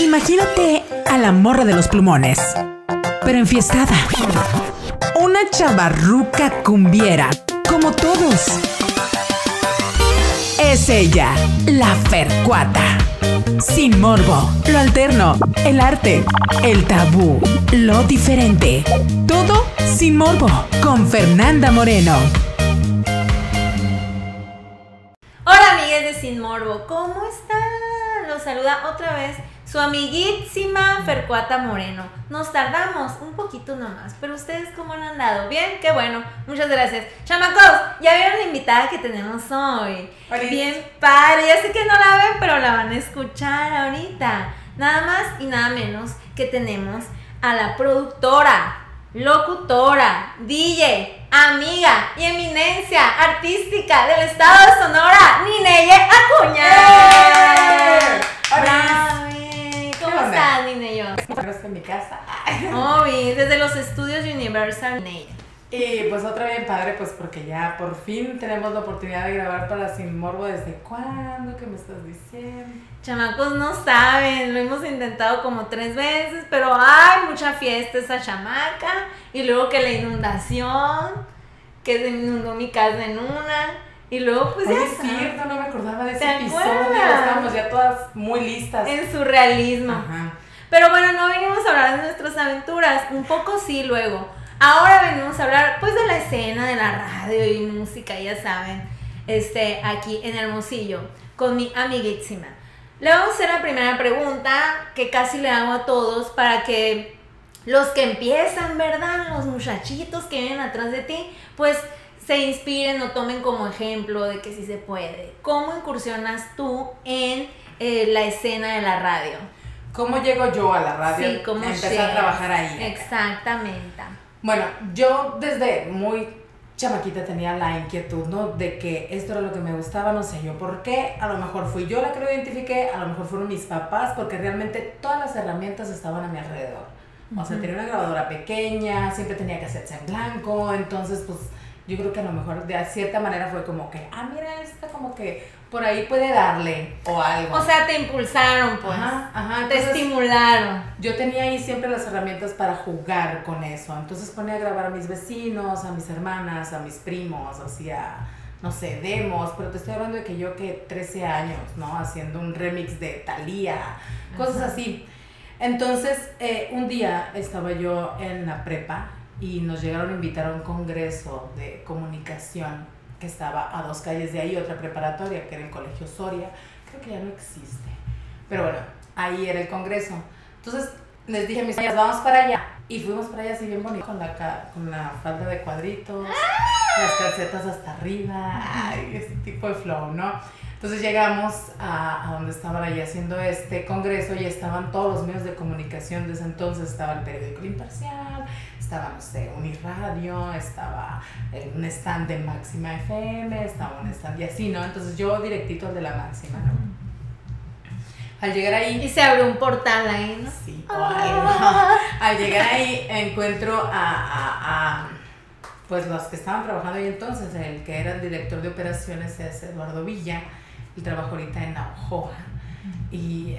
Imagínate a la morra de los plumones, pero enfiestada. Una chavarruca cumbiera, como todos. Es ella, la Fercuata. Sin morbo, lo alterno, el arte, el tabú, lo diferente. Todo sin morbo, con Fernanda Moreno. Hola amigues de Sin Morbo, ¿cómo están? Los saluda otra vez su amiguísima Fercuata Moreno. Nos tardamos un poquito nomás, pero ustedes cómo han andado? ¿Bien? Qué bueno, muchas gracias. Chamacos, ya vieron la invitada que tenemos hoy. Bien padre, ya sé que no la ven, pero la van a escuchar ahorita. Nada más y nada menos que tenemos a la productora, locutora, DJ, amiga y eminencia artística del estado de Sonora, Nineye Acuña. ¡Eh! ¿Cómo estás, Nineye? Pero está en mi casa. Obi, desde los estudios Universal. Y pues otra bien padre, pues porque ya por fin tenemos la oportunidad de grabar para Sin Morbo. ¿Desde cuándo? ¿Qué me estás diciendo? Chamacos no saben, lo hemos intentado como tres veces, pero hay mucha fiesta esa chamaca. Y luego que la inundación, que se inundó mi casa en una. Y luego pues Oye, ya es cierto, no me acordaba de ese ¿Te episodio. acuerdas? Estábamos ya todas muy listas. en su realismo. Ajá. Pero bueno, no venimos a hablar de nuestras aventuras, un poco sí luego. Ahora venimos a hablar pues de la escena de la radio y música, ya saben, este, aquí en Hermosillo, con mi amiguísima. Le vamos a hacer la primera pregunta que casi le hago a todos para que los que empiezan, ¿verdad? Los muchachitos que vienen atrás de ti, pues se inspiren o tomen como ejemplo de que sí se puede. ¿Cómo incursionas tú en eh, la escena de la radio? ¿Cómo llego yo a la radio? Sí, como Empecé a trabajar ahí. Exactamente. Bueno, yo desde muy chamaquita tenía la inquietud, ¿no? De que esto era lo que me gustaba, no sé yo por qué. A lo mejor fui yo la que lo identifiqué, a lo mejor fueron mis papás, porque realmente todas las herramientas estaban a mi alrededor. O sea, tenía una grabadora pequeña, siempre tenía cassettes en blanco, entonces pues yo creo que a lo mejor de cierta manera fue como que, ah, mira, esta como que por ahí puede darle o algo. O sea, te impulsaron, pues. ajá, ajá. te entonces- estimularon. yo tenía ahí siempre las herramientas para jugar con eso. Entonces ponía a grabar a mis vecinos, a mis hermanas, a mis primos, hacía, no sé, demos, pero te estoy hablando de que yo que 13 años, ¿no? Haciendo un remix de Thalía, cosas Ajá. así. Entonces, eh, un día estaba yo en la prepa y nos llegaron a invitar a un congreso de comunicación que estaba a dos calles de ahí, otra preparatoria, que era el Colegio Soria. Creo que ya no existe. Pero bueno, ahí era el congreso. Entonces les dije a mis amigas, vamos para allá. Y fuimos para allá así bien bonito, con la, con la falda de cuadritos, las calcetas hasta arriba, ay, ese tipo de flow, ¿no? Entonces llegamos a, a donde estaban ahí haciendo este congreso y estaban todos los medios de comunicación de ese entonces. Estaba el periódico Imparcial, estaba, no sé, Uniradio, estaba eh, un stand de Máxima FM, estaba un stand y así, ¿no? Entonces yo directito al de la Máxima, ¿no? Al llegar ahí... Y se abrió un portal ahí, ¿no? Sí, o algo. Al llegar ahí encuentro a, a- a, pues los que estaban trabajando ahí entonces, el que era el director de operaciones es Eduardo Villa, él trabaja ahorita en Naujoa. Y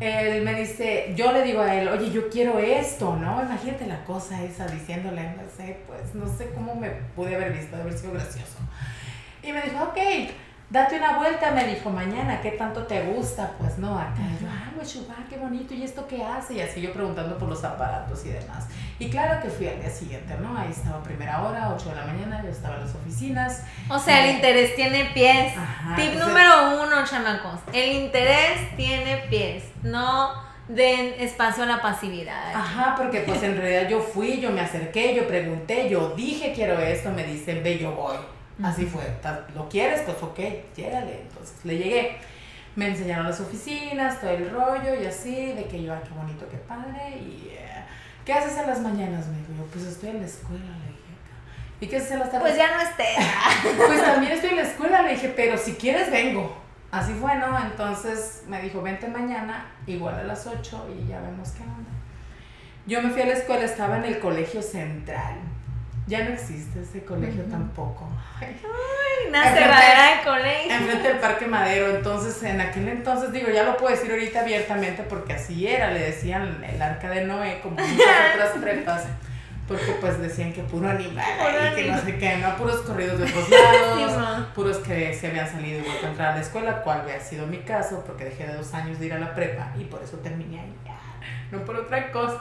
eh, él me dice, yo le digo a él, oye, yo quiero esto, ¿no? Imagínate la cosa esa diciéndole, no sé, pues no sé cómo me pude haber visto, de haber sido gracioso. Y me dijo, ok, date una vuelta, me dijo, mañana, ¿qué tanto te gusta? Pues no, acá. Yo, ay, Huachubá, qué bonito, ¿y esto qué hace? Y así yo preguntando por los aparatos y demás. Y claro que fui al día siguiente, ¿no? Ahí estaba primera hora, 8 de la mañana, yo estaba en las oficinas. O sea, el interés tiene pies. Ajá, Tip entonces- número uno, chamacos. El interés tiene pies. No den espacio a la pasividad. Ajá, porque pues en realidad yo fui, yo me acerqué, yo pregunté, yo dije quiero esto, me dicen, ve, yo voy. Así fue, "Ta- ¿lo quieres? Pues ok, llégale. Entonces le llegué. Me enseñaron las oficinas, todo el rollo y así, de que yo, ah, qué bonito, qué padre. Y, eh, ¿qué haces en las mañanas? Me dijo yo, pues estoy en la escuela, le dije. ¿Y qué haces en las tardes? Pues ya no esté. Pues también estoy en la escuela, le dije, pero si quieres vengo. Así fue, ¿no? Entonces me dijo, vente mañana, igual a las 8 y ya vemos qué onda. Yo me fui a la escuela, estaba en el colegio central. Ya no existe ese colegio tampoco. Una Enfrente- cerradera de colegio. Enfrente del Parque Madero, entonces en aquel entonces, digo, ya lo puedo decir ahorita abiertamente porque así era, le decían el arca de Noé, como muchas otras prepas, porque pues decían que puro animal, y que no sé qué, no, puros corridos de otros lados, puros que se habían salido y vuelto a entrar a la escuela, cual había sido mi caso, porque dejé de dos años de ir a la prepa y por eso terminé ahí, no por otra cosa.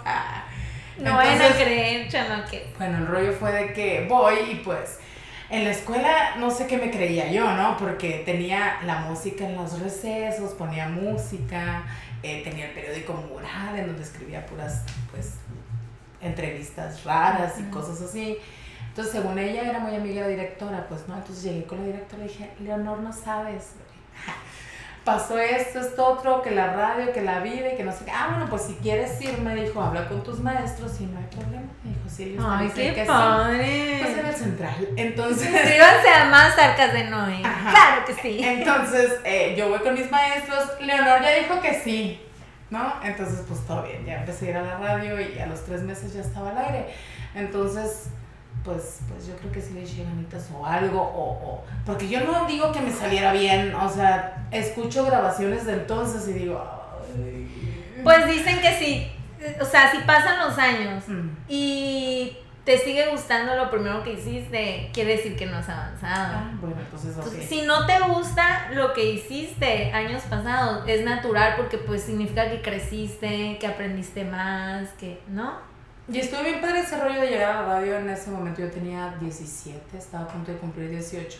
No vayan a creer, que. bueno, el rollo fue de que voy y pues en la escuela no sé qué me creía yo, ¿no? Porque tenía la música en los recesos, ponía música, eh, tenía el periódico mural en donde escribía puras, pues, entrevistas raras y cosas así. Entonces, según ella, era muy amiga de la directora, pues, ¿no? Entonces llegué con la directora y dije, Leonor, no sabes. Pasó esto, esto, otro, que la radio, que la vida y que no sé qué. Ah, bueno, pues si quieres ir, me dijo, habla con tus maestros y no hay problema. Me dijo, sí, ellos Ay, dicen qué que sí. Pues era el central. Entonces, Suscríbanse a más arcas de Noé. Ajá. Claro que sí. entonces eh, yo voy con mis maestros. Leonor ya dijo que sí, ¿no? Entonces, pues todo bien. Ya empecé a ir a la radio y a los tres meses ya estaba al aire. Entonces, pues, pues yo creo que sí le eché ganitas o algo. O, o- porque yo no digo que me saliera bien. O sea, escucho grabaciones de entonces y digo, ay. Pues dicen que sí. O sea, si pasan los años Mm. y te sigue gustando lo primero que hiciste, quiere decir que no has avanzado. Ah, bueno, ok. Entonces, Si no te gusta lo que hiciste años pasados, es natural porque pues significa que creciste, que aprendiste más, que, ¿no? Y estuve bien padre ese rollo de llegar a la radio. En ese momento yo tenía 17, estaba a punto de cumplir 18.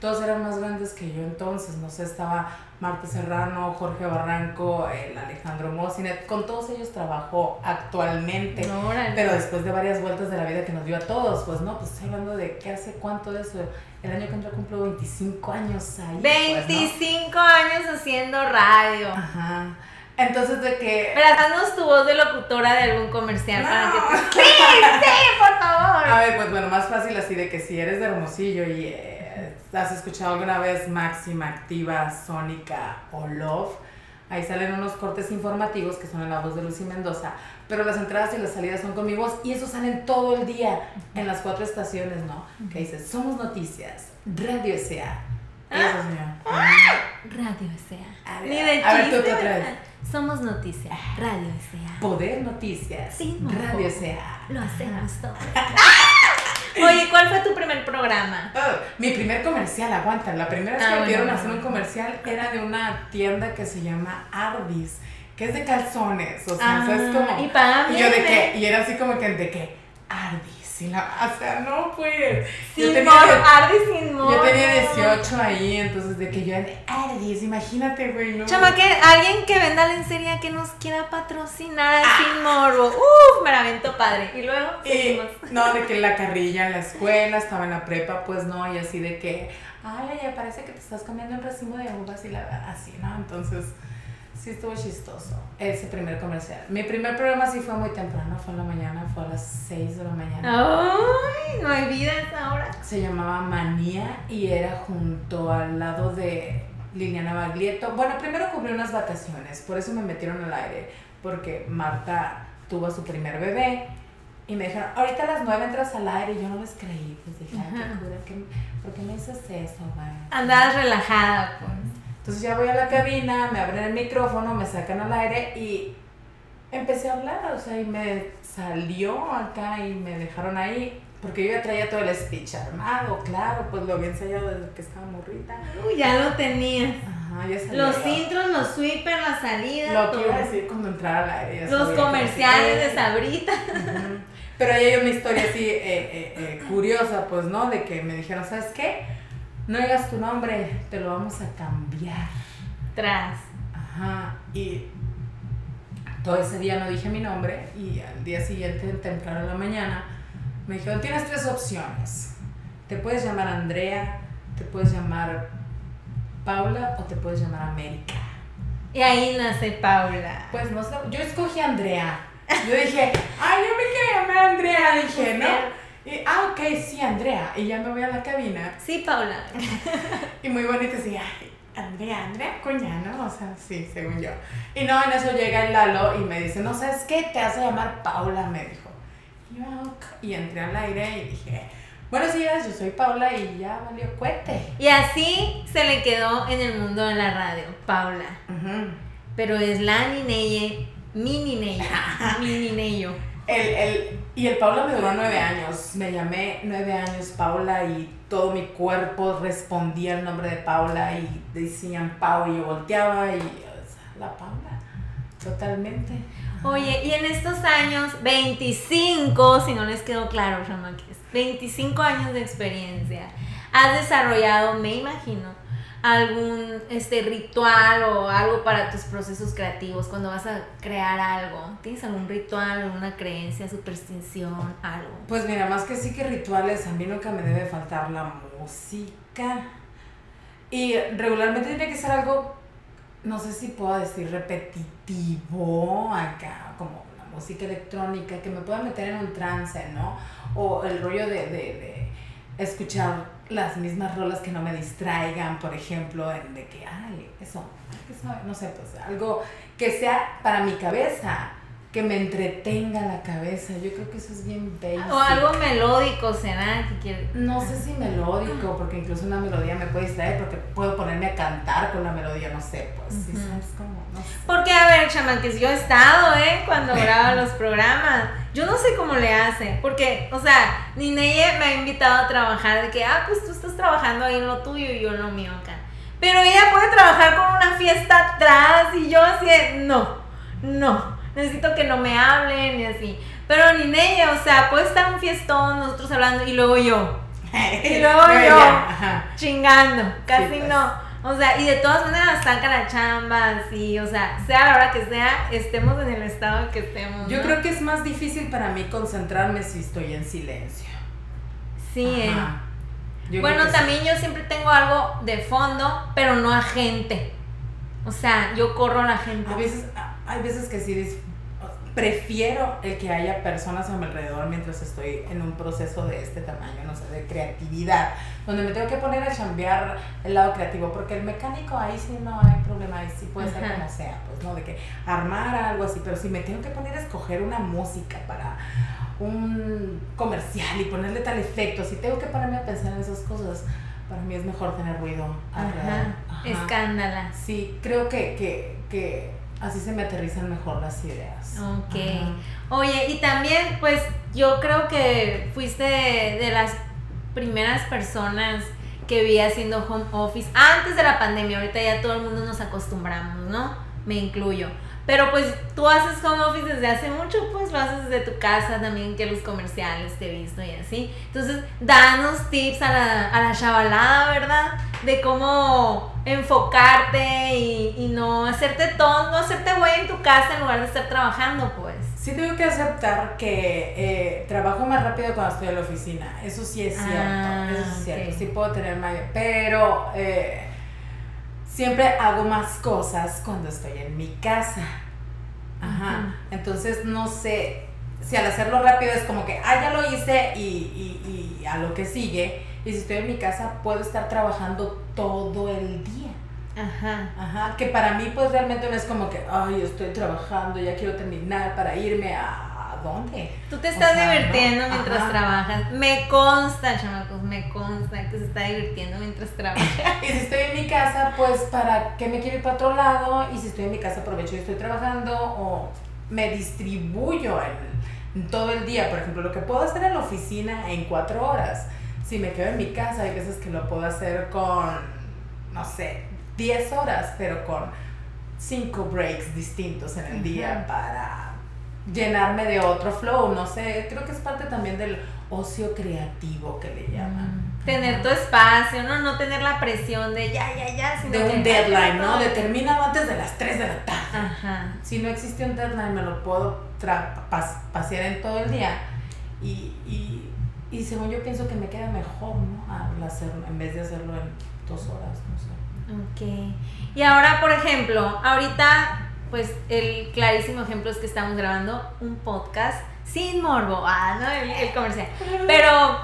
Todos eran más grandes que yo entonces. No sé, estaba Marta Serrano, Jorge Barranco, el Alejandro Mosinet. Con todos ellos trabajo actualmente. Órale. Pero después de varias vueltas de la vida que nos dio a todos, pues no, pues estoy hablando de que hace cuánto de eso. El año que entra cumplo 25 años ahí. pues, ¿no? 25 años haciendo radio. Ajá. Entonces de que... Pero haznos tu voz de locutora de algún comercial para que te... ¡Sí, sí, por favor! A ver, pues bueno, más fácil así de que si eres de Hermosillo y eh, has escuchado alguna vez Máxima, Activa, Sónica o Love, ahí salen unos cortes informativos que son en la voz de Lucy Mendoza, pero las entradas y las salidas son con mi voz y eso salen todo el día en las cuatro estaciones, ¿no? Que dice, somos noticias, Radio S.A. Eso es mío. Radio S.A. A ver, Ni de a ver, tú, otra vez. Somos noticias. Radio S.A. Poder Noticias, Sí, no. Radio S.A. Lo hacemos todo. Oye, ¿cuál fue tu primer programa? Ah, mi primer comercial, aguanta. La primera vez Ah, que me bueno, pidieron hacer un comercial era de una tienda que se llama Ardis, que es de calzones. O sea, Ah, ¿sabes cómo? y pagan Y yo de qué, y era así como que de qué, Ardis. Y la, o sea, no pues. Yo Sin tenía, morbo, die- Arde sin morbo. yo tenía 18 ahí, entonces de que yo de Ardis, imagínate, güey, ¿no? Chama, que alguien que venda lencería que nos quiera patrocinar Ah. sin morbo. Uf, me la avento padre. Y luego Y, seguimos. no, de que la carrilla en la escuela, estaba en la prepa, pues no, y así de que, ay, oye, parece que te estás comiendo un racimo de uvas y la así, ¿no? Entonces, sí estuvo chistoso ese primer comercial. Mi primer programa sí fue muy temprano, fue en la mañana, fue a las 6 de la mañana. Ay, no hay vida esa hora. Se llamaba Manía y era junto al lado de Liliana Baglietto. Bueno, primero cubrí unas vacaciones, por eso me metieron al aire, porque Marta tuvo a su primer bebé y me dijeron, ahorita a las 9 entras al aire y yo no les creí. Pues dije, ay, qué cura, ¿qué- ¿por qué me dices eso, güey? Andabas relajada, pues. Entonces ya voy a la cabina, me abren el micrófono, me sacan al aire y empecé a hablar, o sea, y me salió acá y me dejaron ahí, porque yo ya traía todo el speech armado, claro, pues lo había ensayado desde que estaba morrita. Uy, ya lo tenías. Ajá, ya sabía. Los intros, los sweepers, la salida, Lo que iba a decir cuando entrara al aire. Los comerciales de Sabrita. Ujú. Pero ahí hay una historia así eh, eh, eh, curiosa, pues, ¿no? De que me dijeron, ¿sabes qué? No digas tu nombre, te lo vamos a cambiar. Tras. Ajá, y todo ese día no dije mi nombre y al día siguiente, temprano en la mañana, me dijeron, tienes tres opciones. Te puedes llamar Andrea, te puedes llamar Paula o te puedes llamar América. Y ahí nace Paula. Pues no sé, yo escogí Andrea. Yo dije, ay, yo me quiero llamar Andrea, dije, ¿no? Y, ah, ok, sí, Andrea. Y ya me voy a la cabina. Sí, Paula. Y muy bonito, así, ay, Andrea, Andrea Cuña, ¿no? O sea, sí, según yo. Y no, en eso llega el Lalo y me dice, no, ¿sabes qué? Te a llamar Paula, me dijo. York. Y entré al aire y dije, buenos días, yo soy Paula y ya valió cuete. Y así se le quedó en el mundo de la radio, Paula. Ujú. Pero es la Nineye, mi Nineye, mi Nineyo. El, el, y el Paula me duró nueve años. Me llamé nueve años Paula y todo mi cuerpo respondía el nombre de Paula y decían Pau y yo volteaba y o sea, la Paula. Totalmente. Oye, y en estos años, 25, si no les quedó claro, chamaques, 25 años de experiencia, has desarrollado, me imagino, algún este ritual o algo para tus procesos creativos cuando vas a crear algo. ¿Tienes algún ritual, alguna creencia, superstición, algo? Pues mira, más que sí que rituales, a mí nunca me debe faltar la música. Y regularmente tiene que ser algo, no sé si puedo decir repetitivo acá, como la música electrónica, que me pueda meter en un trance, ¿no? O el rollo de, de, de escuchar las mismas rolas que no me distraigan, por ejemplo, en de que, ay, eso, sabe, no sé, pues algo que sea para mi cabeza, que me entretenga la cabeza. Yo creo que eso es bien basic. O algo melódico, ¿será? que quiere- No sé si melódico, porque incluso una melodía me puede distraer, porque puedo ponerme a cantar con la melodía, no sé, pues, sí, Ujú. sabes cómo, no sé. Porque, a ver, chamanques, yo he estado, ¿eh? Cuando graba los programas. Yo no sé cómo le hace. Porque, o sea, Nineye me ha invitado a trabajar de que, ah, pues tú estás trabajando ahí en lo tuyo y yo en lo mío acá. Pero ella puede trabajar con una fiesta atrás y yo así no, no. Necesito que no me hablen y así. Pero Nineye, o sea, puede estar un fiestón, nosotros hablando y luego yo. Y luego yo. chingando, casi pues. no. O sea, y de todas maneras saca la chamba, así, o sea, sea la hora que sea, estemos en el estado que estemos. Yo ¿no? creo que es más difícil para mí concentrarme si estoy en silencio. Sí, eh. Yo Bueno, sí. también yo siempre tengo algo de fondo, pero no a gente. O sea, yo corro a la gente. A veces, hay veces que sí prefiero el que haya personas a mi alrededor mientras estoy en un proceso de este tamaño, no sé, de creatividad, donde me tengo que poner a chambear el lado creativo, porque el mecánico ahí sí no hay problema, ahí sí puede ser Ajá. como sea, pues, ¿no? De que armar algo así, pero si me tengo que poner a escoger una música para un comercial y ponerle tal efecto, si tengo que ponerme a pensar en esas cosas, para mí es mejor tener ruido alrededor. Ajá. Ajá. Escándalas. Sí, creo que, que, que así se me aterrizan mejor las ideas. Ok. Ajá. Oye, y también, pues, yo creo que fuiste de, de las primeras personas que vi haciendo home office antes de la pandemia. Ahorita ya todo el mundo nos acostumbramos, ¿no? Me incluyo. Pero pues tú haces home office desde hace mucho, pues lo haces desde tu casa también, que los comerciales te he visto y así. Entonces, danos tips a la, a la chavalada, ¿verdad? De cómo enfocarte y, y no hacerte tonto, no hacerte güey en tu casa en lugar de estar trabajando, pues. Sí tengo que aceptar que eh, trabajo más rápido cuando estoy en la oficina. Eso sí es cierto. Ah, eso sí es cierto. Sí puedo tener mayor. Pero eh, siempre hago más cosas cuando estoy en mi casa. Ajá. Entonces no sé si al hacerlo rápido es como que, ah, ya lo hice y, y, y a lo que sigue. Y si estoy en mi casa puedo estar trabajando todo el día. Ajá. Ajá, que para mí pues realmente no es como que, ay, estoy trabajando, ya quiero terminar para irme a, ¿a dónde? Tú te estás O sea, divirtiendo ¿no? mientras Ajá. trabajas. Me consta, chamacos, me consta que se está divirtiendo mientras trabaja. Y si estoy en mi casa, pues para qué me quiero ir para otro lado, y si estoy en mi casa aprovecho y estoy trabajando o me distribuyo en, en todo el día. Por ejemplo, lo que puedo hacer en la oficina en cuatro horas, si me quedo en mi casa, hay veces que lo puedo hacer con, no sé, 10 horas, pero con cinco breaks distintos en el día para llenarme de otro flow, no sé, creo que es parte también del ocio creativo que le llaman. Tener Ajá. tu espacio, ¿no? No tener la presión de ya, ya, ya. Sino de un deadline, ¿no? De terminado antes de las 3 de la tarde. Ajá. Si no existe un deadline, me lo puedo tra- pas- pasear en todo el día. Y, y, y según yo pienso que me queda mejor, ¿no? Al hacerlo, en vez de hacerlo en dos horas, no sé. Ok. Y ahora, por ejemplo, ahorita, pues el clarísimo ejemplo es que estamos grabando un podcast sin morbo. Ah, no, el, comercial. Pero,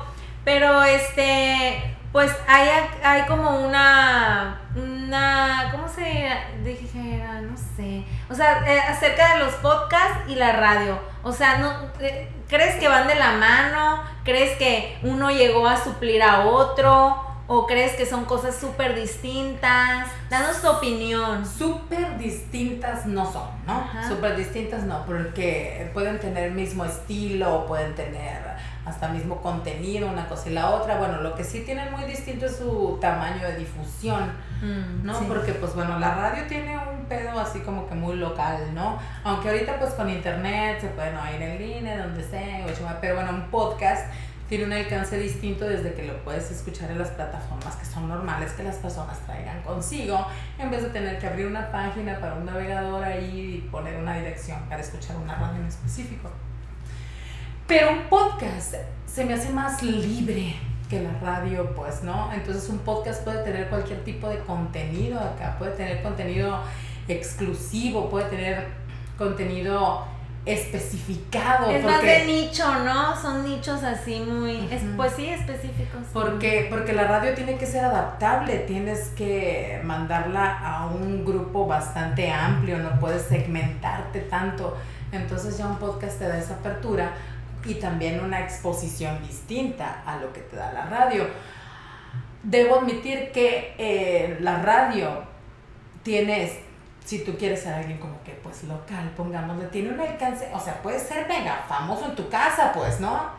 pero este, pues hay, hay como una, una, ¿cómo se dijera? No sé. O sea, eh, acerca de los podcasts y la radio. O sea, no, eh, ¿crees que van de la mano? ¿Crees que uno llegó a suplir a otro? ¿O crees que son cosas súper distintas? Danos tu opinión. Súper distintas no son, ¿no? Súper distintas no, porque pueden tener el mismo estilo, pueden tener hasta mismo contenido, una cosa y la otra. Bueno, lo que sí tienen muy distinto es su tamaño de difusión, mm, ¿no? Porque pues bueno, la radio tiene un pedo así como que muy local, ¿no? Aunque ahorita pues con internet se pueden oír en línea, donde sea, pero bueno, un podcast tiene un alcance distinto desde que lo puedes escuchar en las plataformas que son normales que las personas traigan consigo, en vez de tener que abrir una página para un navegador ahí y poner una dirección para escuchar una radio en específico. Pero un podcast se me hace más libre que la radio, pues, ¿no? Entonces un podcast puede tener cualquier tipo de contenido acá, puede tener contenido exclusivo, puede tener contenido especificado. Es más de nicho, ¿no? Son nichos así muy, pues sí, específicos. Porque, porque la radio tiene que ser adaptable, tienes que mandarla a un grupo bastante amplio, no puedes segmentarte tanto. Entonces ya un podcast te da esa apertura y también una exposición distinta a lo que te da la radio. Debo admitir que eh, la radio tiene si tú quieres ser alguien como que pues local, pongámosle, tiene un alcance, o sea, puede ser mega famoso en tu casa, pues, ¿no?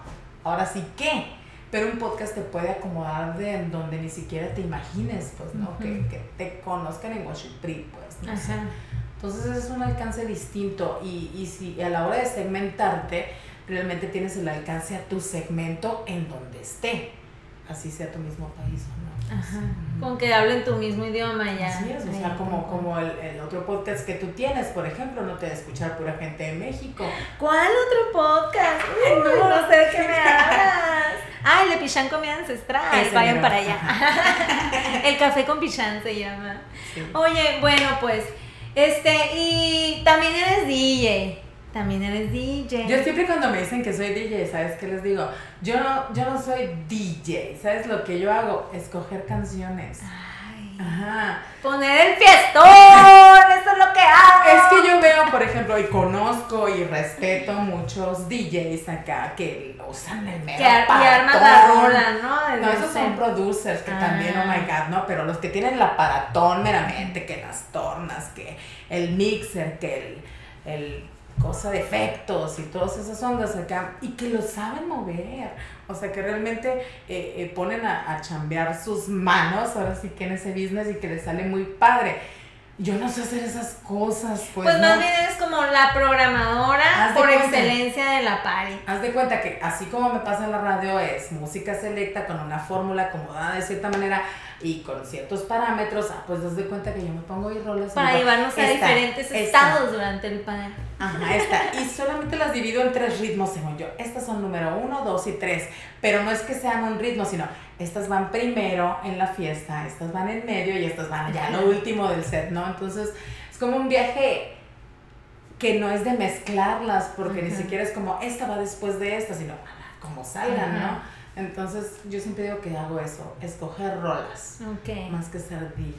Ahora sí, ¿qué? Pero un podcast te puede acomodar de donde ni siquiera te imagines, pues, ¿no? que, que, te conozcan en Washington, pues, ¿no? Entonces es un alcance distinto y, y si a la hora de segmentarte, realmente tienes el alcance a tu segmento en donde esté, así sea tu mismo país o no. Ajá. Con que hablen tu mismo idioma ya. Así es, o sea, como, como el, el, otro podcast que tú tienes, por ejemplo, no te va a escuchar pura gente de México. ¿Cuál otro podcast? no, no sé de qué me hablas. Ah, el de Pichán Comida Ancestral. Vayan para allá. el café con Pichán se llama. Oye, bueno, pues, este, y también eres DJ. También eres DJ. Yo siempre cuando me dicen que soy DJ, ¿sabes qué les digo? Yo no, yo no soy DJ, ¿sabes lo que yo hago? Escoger canciones. Ay. Ajá. Poner el fiestón, eso es lo que hago. Es que yo veo, por ejemplo, y conozco y respeto muchos DJs acá que usan el mero Que arman la rola, ¿no? no, esos son producers que también, oh my ah. god, no, pero los que tienen el aparatón meramente, que las tornas, que el mixer, que el, el cosa de efectos y todas esas ondas acá, y que lo saben mover. O sea, que realmente eh, eh, ponen a, a chambear sus manos, ahora sí que en ese business y que les sale muy padre. Yo no sé hacer esas cosas, pues. Pues más bien eres como la programadora por excelencia de la party. Haz de cuenta que así como me pasa en la radio es música selecta con una fórmula acomodada de cierta manera y con ciertos parámetros, ah, pues haz de cuenta que yo me pongo y rolas. Para llevarnos a diferentes estados durante el panel. Ajá, esta. Y solamente las divido en tres ritmos, según yo. Estas son número uno, dos y tres. Pero no es que sean un ritmo, sino estas van primero en la fiesta, estas van en medio y estas van ya lo último del set, ¿no? Entonces es como un viaje que no es de mezclarlas, porque ni siquiera es como esta va después de esta, sino como salgan, ¿no? Entonces, yo siempre digo que hago eso, escoger rolas. Más que ser DJ.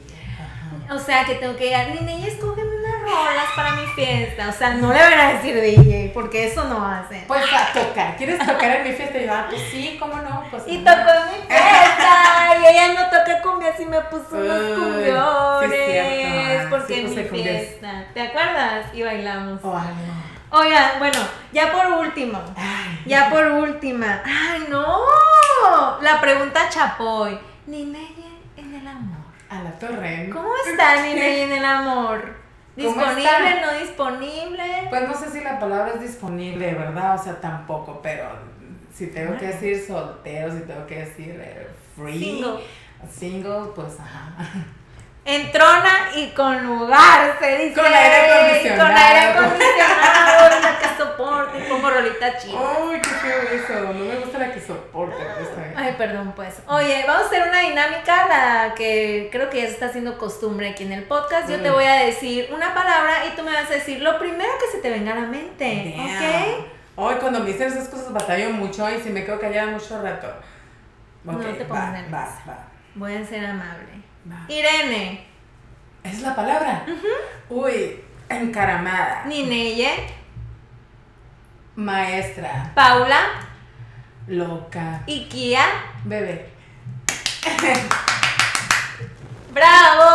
O sea, que tengo que ir a DJ, escogen unas rolas para mi fiesta. O sea, no le van a decir DJ, porque eso no hace. Pues a tocar. ¿Quieres tocar en mi fiesta? Y yo, ah, pues sí, ¿cómo no? Pues y tocó en mi fiesta. y ella no toca cumbia, y me puso unos cumbiones. porque en mi fiesta. ¿Te acuerdas? Y bailamos. Oh, Oigan, bueno, ya por último. ya por última. ¡Ay, no! La pregunta Chapoy. Nineye en el amor. A la torre. ¿Cómo está Nineye en el amor? ¿Disponible, no disponible? Pues no sé si la palabra es disponible, ¿verdad? O sea, tampoco, pero si tengo que decir soltero, si tengo que decir eh, free, single, single pues ajá. Entrona y con lugar, se dice. Con aire acondicionado. Con aire acondicionado, la que soporte, pongo rolita chida. Uy, qué feo eso, no me gusta la que soporte. Ay, perdón, pues. Oye, vamos a hacer una dinámica, la que creo que ya se está haciendo costumbre aquí en el podcast. Yo te mm. voy a decir una palabra y tú me vas a decir lo primero que se te venga a la mente, ¿ok? Hoy cuando me dicen esas cosas batallo mucho y si me quedo callada mucho rato. no Ok, te pongas nerviosa. va, va, Voy a ser amable. Irene, ¿Es la palabra? Uy, encaramada. Nineye, Maestra. Paula, Loca. Ikia. Bebé. ¡Bravo!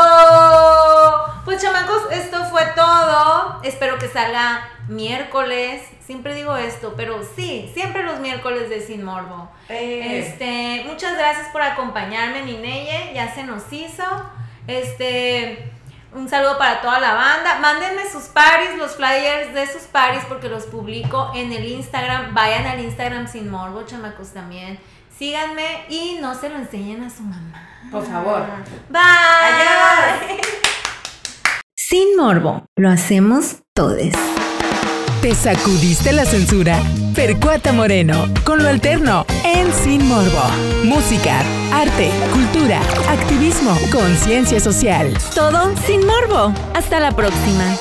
Pues chamacos, esto fue todo. Espero que salga miércoles. Siempre digo esto, pero sí, siempre los miércoles de Sin Morbo. Eh, Este, muchas gracias por acompañarme, Nineye. Ya se nos hizo. Este, un saludo para toda la banda. Mándenme sus paris, los flyers de sus paris, porque los publico en el Instagram. Vayan al Instagram Sin Morbo, chamacos también. Síganme y no se lo enseñen a su mamá. Por favor. Bye. Adiós. Sin morbo, lo hacemos todos. Te sacudiste la censura. Percuata Moreno, con lo alterno, en Sin Morbo. Música, arte, cultura, activismo, conciencia social. Todo sin morbo. Hasta la próxima.